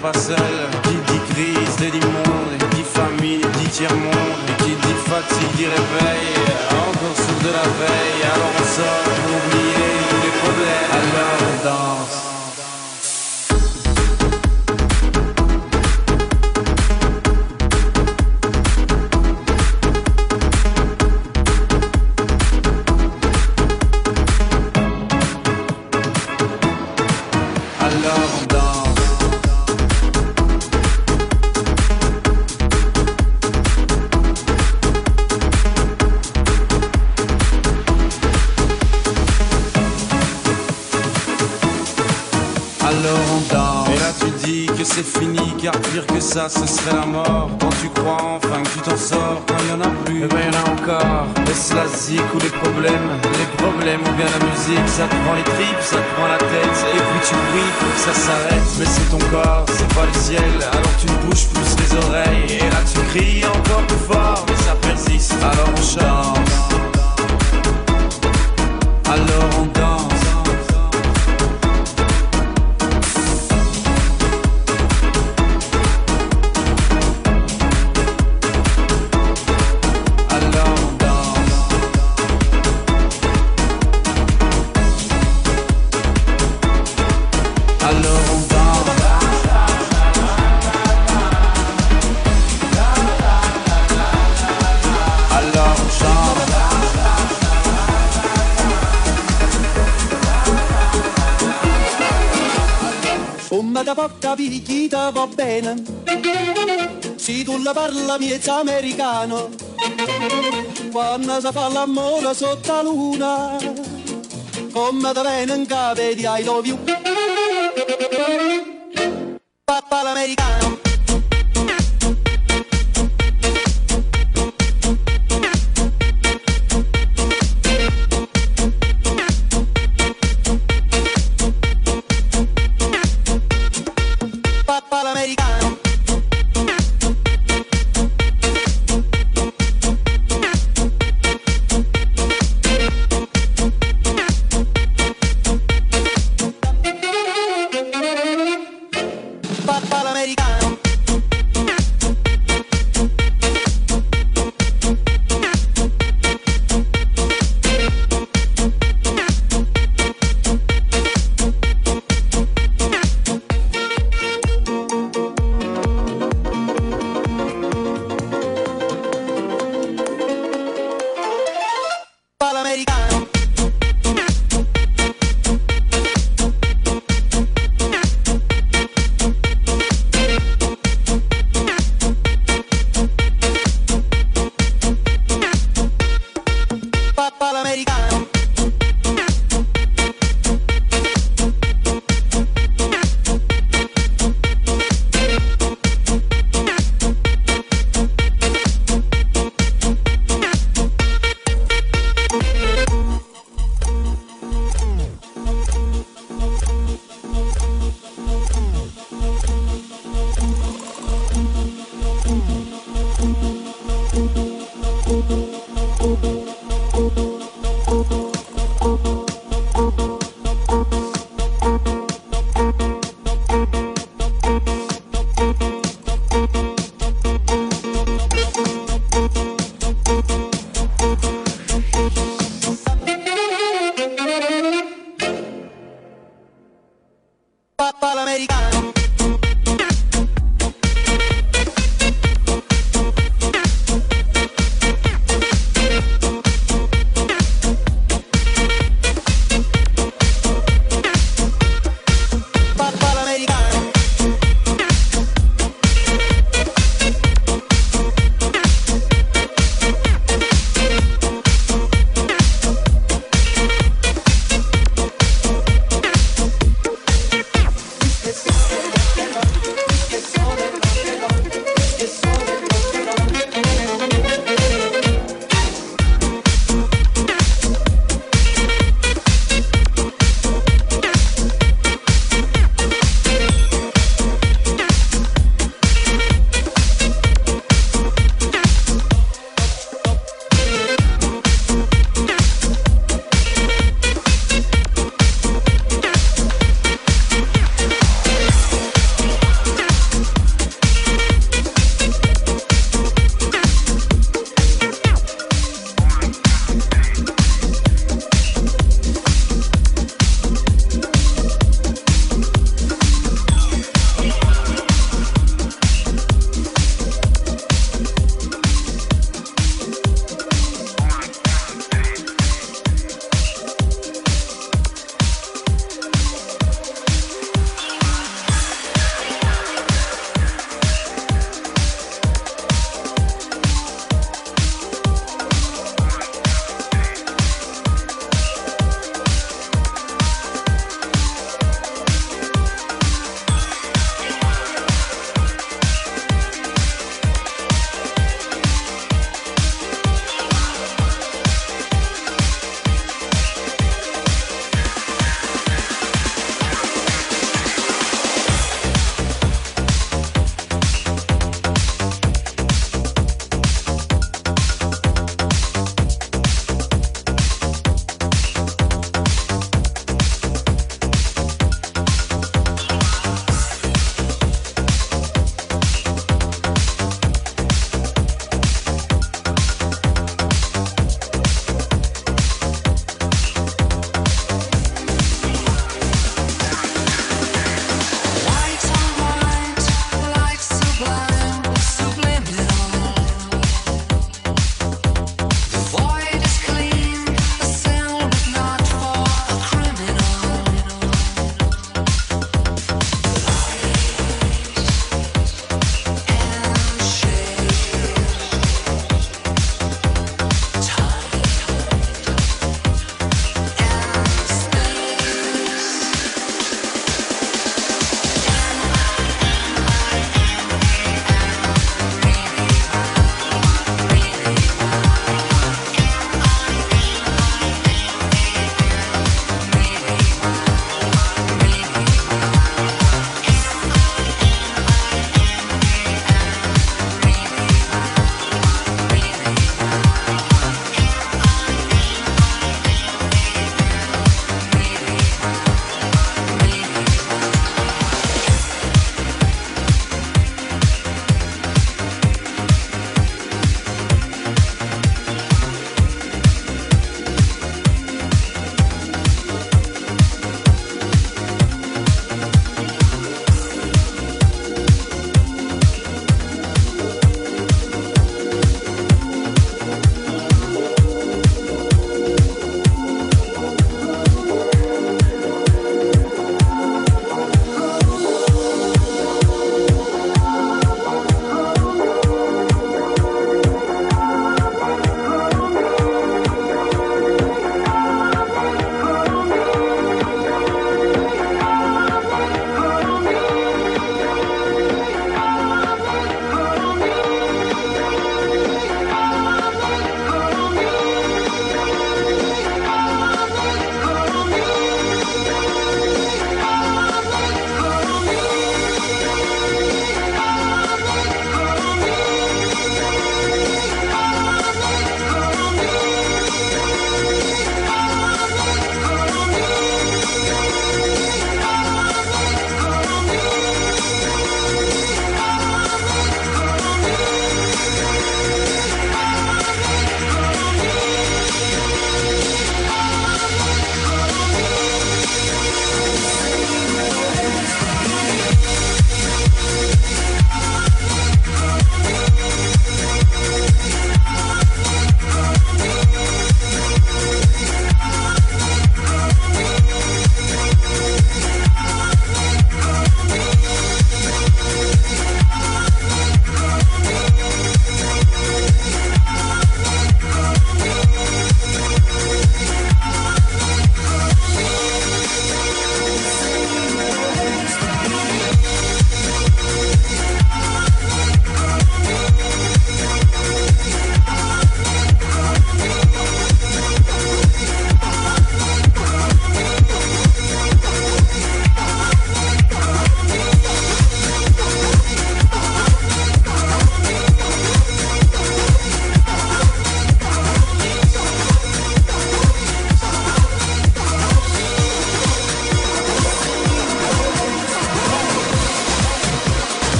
pas seuls. Qui dit crise dit monde. Dit famille dit tiers-monde. Et qui dit fatigue dit réveil. Ça te prend les tripes, ça te prend la tête. Et puis tu pries pour que ça s'arrête. Mais c'est ton corps, c'est pas le ciel. Alors tu te bouges plus les oreilles. Et là tu cries encore plus fort, mais ça persiste. Alors on chante. Come da porta picchita va bene? Se tu la parla miezza americano. Quando si fa l'amore sotto la luna Come da bene in capo di I love you. Papà l'americano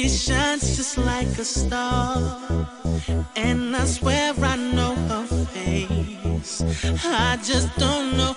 She shines just like a star. And I swear I know her face. I just don't know